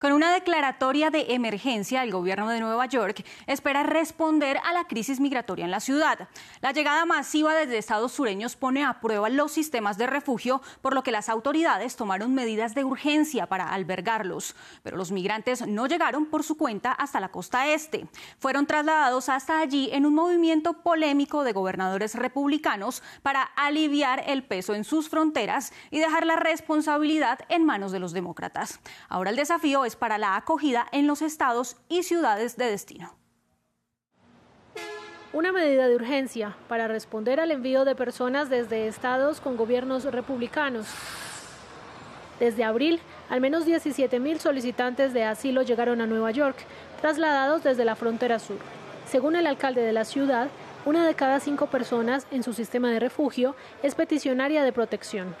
Con una declaratoria de emergencia, el gobierno de Nueva York espera responder a la crisis migratoria en la ciudad. La llegada masiva desde estados sureños pone a prueba los sistemas de refugio, por lo que las autoridades tomaron medidas de urgencia para albergarlos. Pero los migrantes no llegaron por su cuenta hasta la costa este. Fueron trasladados hasta allí en un movimiento polémico de gobernadores republicanos para aliviar el peso en sus fronteras y dejar la responsabilidad en manos de los demócratas. Ahora el desafío para la acogida en los estados y ciudades de destino. Una medida de urgencia para responder al envío de personas desde estados con gobiernos republicanos. Desde abril, al menos 17.000 solicitantes de asilo llegaron a Nueva York, trasladados desde la frontera sur. Según el alcalde de la ciudad, una de cada cinco personas en su sistema de refugio es peticionaria de protección.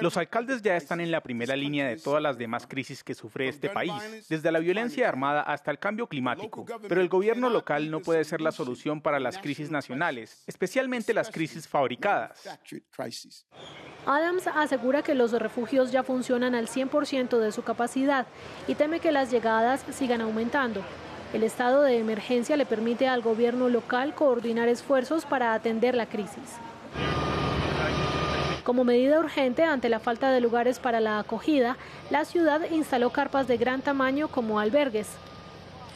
Los alcaldes ya están en la primera línea de todas las demás crisis que sufre este país, desde la violencia armada hasta el cambio climático. Pero el gobierno local no puede ser la solución para las crisis nacionales, especialmente las crisis fabricadas. Adams asegura que los refugios ya funcionan al 100% de su capacidad y teme que las llegadas sigan aumentando. El estado de emergencia le permite al gobierno local coordinar esfuerzos para atender la crisis. Como medida urgente ante la falta de lugares para la acogida, la ciudad instaló carpas de gran tamaño como albergues.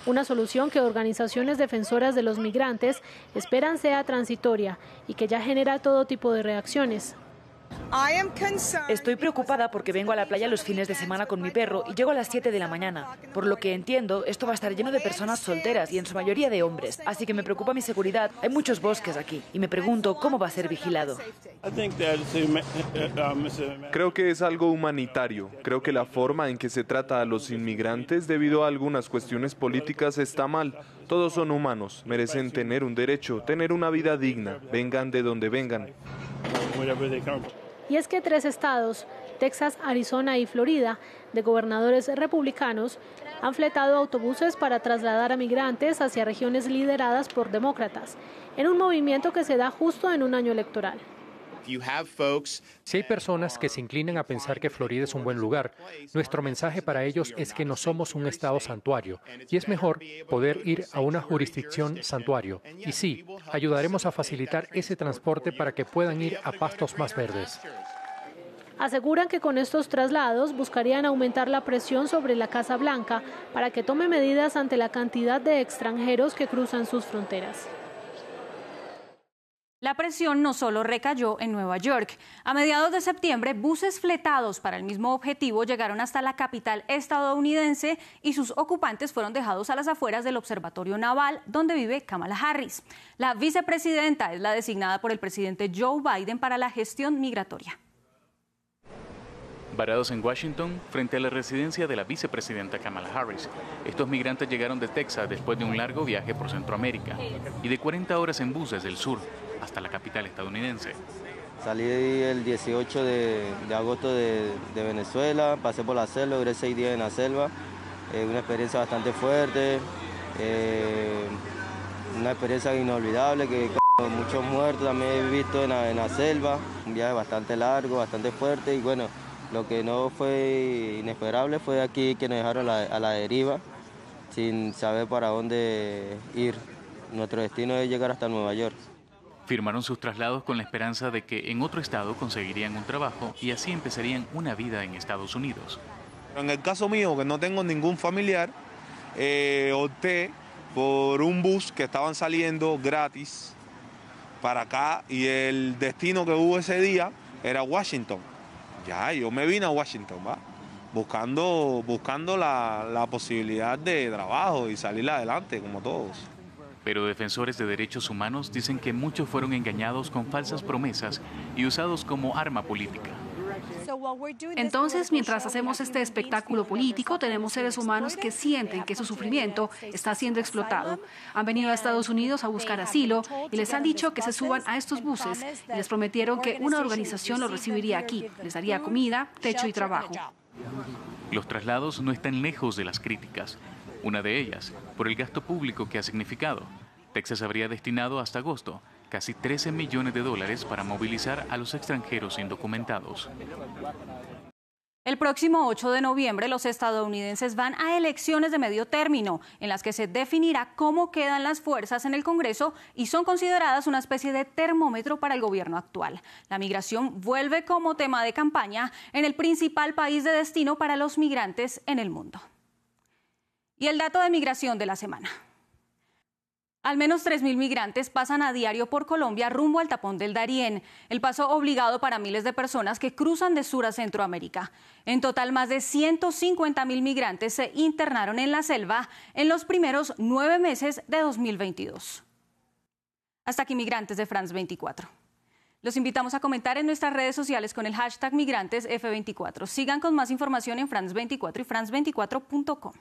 Una solución que organizaciones defensoras de los migrantes esperan sea transitoria y que ya genera todo tipo de reacciones. Estoy preocupada porque vengo a la playa los fines de semana con mi perro y llego a las 7 de la mañana. Por lo que entiendo, esto va a estar lleno de personas solteras y en su mayoría de hombres. Así que me preocupa mi seguridad. Hay muchos bosques aquí y me pregunto cómo va a ser vigilado. Creo que es algo humanitario. Creo que la forma en que se trata a los inmigrantes debido a algunas cuestiones políticas está mal. Todos son humanos, merecen tener un derecho, tener una vida digna, vengan de donde vengan. Y es que tres estados, Texas, Arizona y Florida, de gobernadores republicanos, han fletado autobuses para trasladar a migrantes hacia regiones lideradas por demócratas, en un movimiento que se da justo en un año electoral. Si hay personas que se inclinan a pensar que Florida es un buen lugar, nuestro mensaje para ellos es que no somos un estado santuario y es mejor poder ir a una jurisdicción santuario. Y sí, ayudaremos a facilitar ese transporte para que puedan ir a pastos más verdes. Aseguran que con estos traslados buscarían aumentar la presión sobre la Casa Blanca para que tome medidas ante la cantidad de extranjeros que cruzan sus fronteras. La presión no solo recayó en Nueva York. A mediados de septiembre, buses fletados para el mismo objetivo llegaron hasta la capital estadounidense y sus ocupantes fueron dejados a las afueras del Observatorio Naval, donde vive Kamala Harris. La vicepresidenta es la designada por el presidente Joe Biden para la gestión migratoria. Varados en Washington, frente a la residencia de la vicepresidenta Kamala Harris, estos migrantes llegaron de Texas después de un largo viaje por Centroamérica y de 40 horas en buses del sur hasta la capital estadounidense. Salí el 18 de, agosto de, Venezuela, pasé por la selva, duré seis días en la selva, eh, una experiencia bastante fuerte, eh, una experiencia inolvidable que muchos muertos también he visto en la, selva, un viaje bastante largo, bastante fuerte y bueno, lo que no fue inesperable fue aquí que nos dejaron a la deriva sin saber para dónde ir. Nuestro destino es llegar hasta Nueva York. Firmaron sus traslados con la esperanza de que en otro estado conseguirían un trabajo y así empezarían una vida en Estados Unidos. En el caso mío, que no tengo ningún familiar, eh, opté por un bus que estaban saliendo gratis para acá y el destino que hubo ese día era Washington. Ya, yo me vine a Washington, ¿va? Buscando, buscando la, la posibilidad de trabajo y salir adelante como todos. Pero defensores de derechos humanos dicen que muchos fueron engañados con falsas promesas y usados como arma política. Entonces, mientras hacemos este espectáculo político, tenemos seres humanos que sienten que su sufrimiento está siendo explotado. Han venido a Estados Unidos a buscar asilo y les han dicho que se suban a estos buses y les prometieron que una organización los recibiría aquí, les daría comida, techo y trabajo. Los traslados no están lejos de las críticas. Una de ellas, por el gasto público que ha significado. Texas habría destinado hasta agosto casi 13 millones de dólares para movilizar a los extranjeros indocumentados. El próximo 8 de noviembre los estadounidenses van a elecciones de medio término, en las que se definirá cómo quedan las fuerzas en el Congreso y son consideradas una especie de termómetro para el gobierno actual. La migración vuelve como tema de campaña en el principal país de destino para los migrantes en el mundo. Y el dato de migración de la semana. Al menos 3.000 migrantes pasan a diario por Colombia rumbo al tapón del Darién, el paso obligado para miles de personas que cruzan de sur a Centroamérica. En total, más de 150.000 migrantes se internaron en la selva en los primeros nueve meses de 2022. Hasta aquí, migrantes de France 24. Los invitamos a comentar en nuestras redes sociales con el hashtag migrantesf24. Sigan con más información en France 24 y france24.com.